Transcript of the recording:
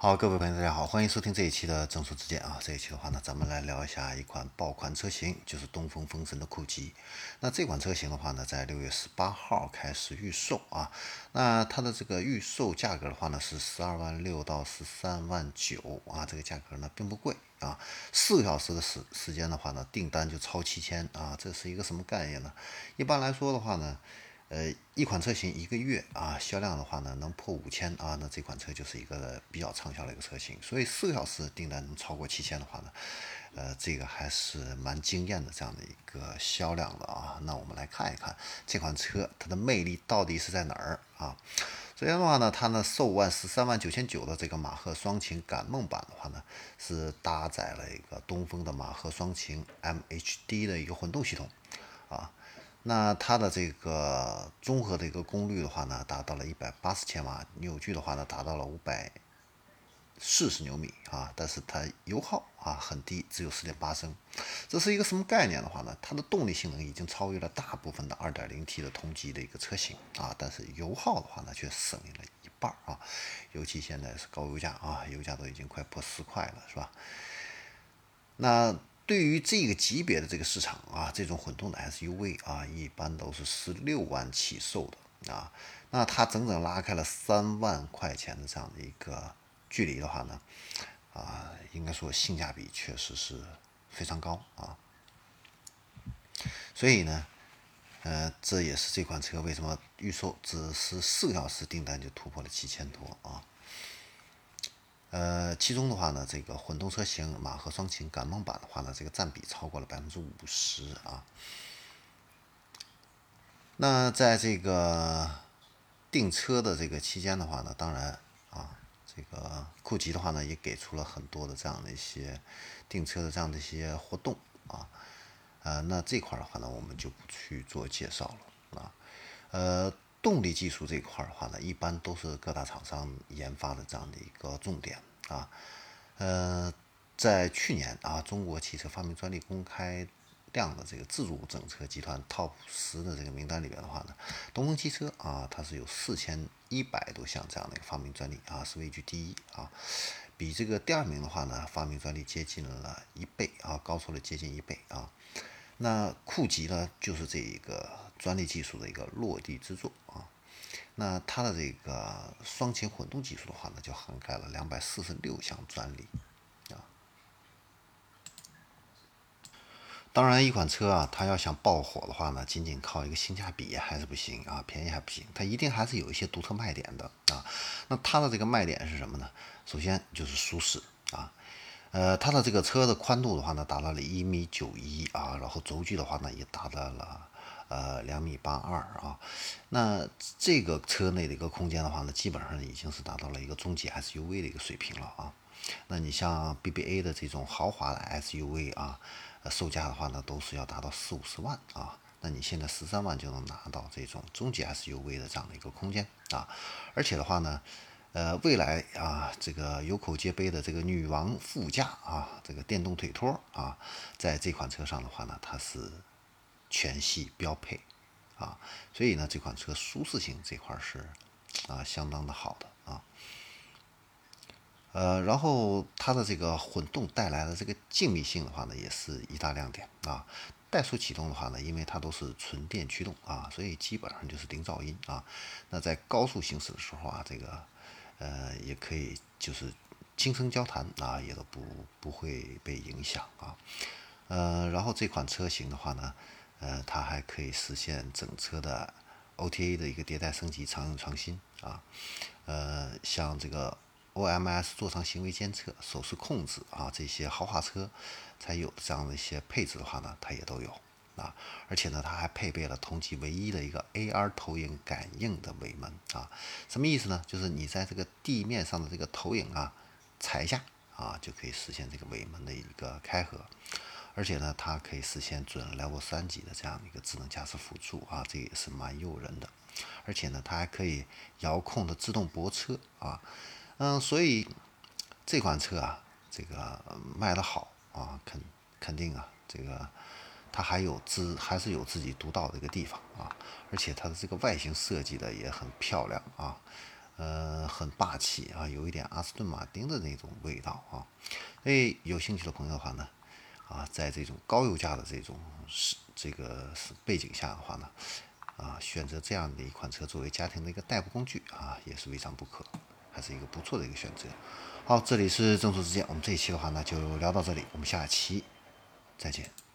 好，各位朋友，大家好，欢迎收听这一期的正说之见啊。这一期的话呢，咱们来聊一下一款爆款车型，就是东风风神的酷极。那这款车型的话呢，在六月十八号开始预售啊。那它的这个预售价格的话呢，是十二万六到十三万九啊，这个价格呢并不贵啊。四个小时的时时间的话呢，订单就超七千啊，这是一个什么概念呢？一般来说的话呢。呃，一款车型一个月啊，销量的话呢，能破五千啊，那这款车就是一个比较畅销的一个车型。所以四个小时订单能超过七千的话呢，呃，这个还是蛮惊艳的这样的一个销量的啊。那我们来看一看这款车它的魅力到底是在哪儿啊？首先的话呢，它呢售万十三万九千九的这个马赫双擎感梦版的话呢，是搭载了一个东风的马赫双擎 MHD 的一个混动系统啊。那它的这个综合的一个功率的话呢，达到了一百八十千瓦，扭矩的话呢，达到了五百四十牛米啊，但是它油耗啊很低，只有四点八升，这是一个什么概念的话呢？它的动力性能已经超越了大部分的二点零 T 的同级的一个车型啊，但是油耗的话呢，却省了一半啊，尤其现在是高油价啊，油价都已经快破十块了，是吧？那。对于这个级别的这个市场啊，这种混动的 SUV 啊，一般都是十六万起售的啊。那它整整拉开了三万块钱的这样的一个距离的话呢，啊，应该说性价比确实是非常高啊。所以呢，呃，这也是这款车为什么预售只是四个小时订单就突破了七千多啊。呃，其中的话呢，这个混动车型马赫双擎感梦版的话呢，这个占比超过了百分之五十啊。那在这个订车的这个期间的话呢，当然啊，这个酷极的话呢，也给出了很多的这样的一些订车的这样的一些活动啊。呃，那这块的话呢，我们就不去做介绍了啊。呃。动力技术这块的话呢，一般都是各大厂商研发的这样的一个重点啊。呃，在去年啊，中国汽车发明专利公开量的这个自主整车集团 TOP 十的这个名单里边的话呢，东风汽车啊，它是有四千一百多项这样的一个发明专利啊，是位居第一啊，比这个第二名的话呢，发明专利接近了一倍啊，高出了接近一倍啊。那酷极呢，就是这一个专利技术的一个落地之作啊。那它的这个双擎混动技术的话呢，就涵盖了两百四十六项专利啊。当然，一款车啊，它要想爆火的话呢，仅仅靠一个性价比还是不行啊，便宜还不行，它一定还是有一些独特卖点的啊。那它的这个卖点是什么呢？首先就是舒适啊。呃，它的这个车的宽度的话呢，达到了一米九一啊，然后轴距的话呢，也达到了呃两米八二啊。那这个车内的一个空间的话呢，基本上已经是达到了一个中级 SUV 的一个水平了啊。那你像 BBA 的这种豪华的 SUV 啊，售价的话呢，都是要达到四五十万啊。那你现在十三万就能拿到这种中级 SUV 的这样的一个空间啊，而且的话呢。呃，未来啊，这个有口皆碑的这个女王副驾啊，这个电动腿托啊，在这款车上的话呢，它是全系标配啊，所以呢，这款车舒适性这块是啊相当的好的啊。呃，然后它的这个混动带来的这个静谧性的话呢，也是一大亮点啊。怠速启动的话呢，因为它都是纯电驱动啊，所以基本上就是零噪音啊。那在高速行驶的时候啊，这个呃，也可以就是轻声交谈啊，也都不不会被影响啊。呃，然后这款车型的话呢，呃，它还可以实现整车的 OTA 的一个迭代升级、常用创新啊。呃，像这个 OMS 座舱行为监测、手势控制啊，这些豪华车才有的这样的一些配置的话呢，它也都有。啊，而且呢，它还配备了同级唯一的一个 AR 投影感应的尾门啊，什么意思呢？就是你在这个地面上的这个投影啊，踩一下啊，就可以实现这个尾门的一个开合，而且呢，它可以实现准 Level 三级的这样的一个智能驾驶辅助啊，这也是蛮诱人的，而且呢，它还可以遥控的自动泊车啊，嗯，所以这款车啊，这个卖的好啊，肯肯定啊，这个。它还有自还是有自己独到的一个地方啊，而且它的这个外形设计的也很漂亮啊，呃，很霸气啊，有一点阿斯顿马丁的那种味道啊。所以有兴趣的朋友的话呢，啊，在这种高油价的这种是这个是背景下的话呢，啊，选择这样的一款车作为家庭的一个代步工具啊，也是未尝不可，还是一个不错的一个选择。好，这里是正说之见，我们这一期的话呢就聊到这里，我们下期再见。